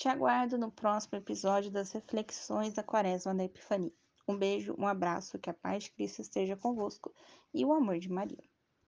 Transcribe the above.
Te aguardo no próximo episódio das Reflexões da Quaresma da Epifania. Um beijo, um abraço, que a paz de Cristo esteja convosco e o amor de Maria.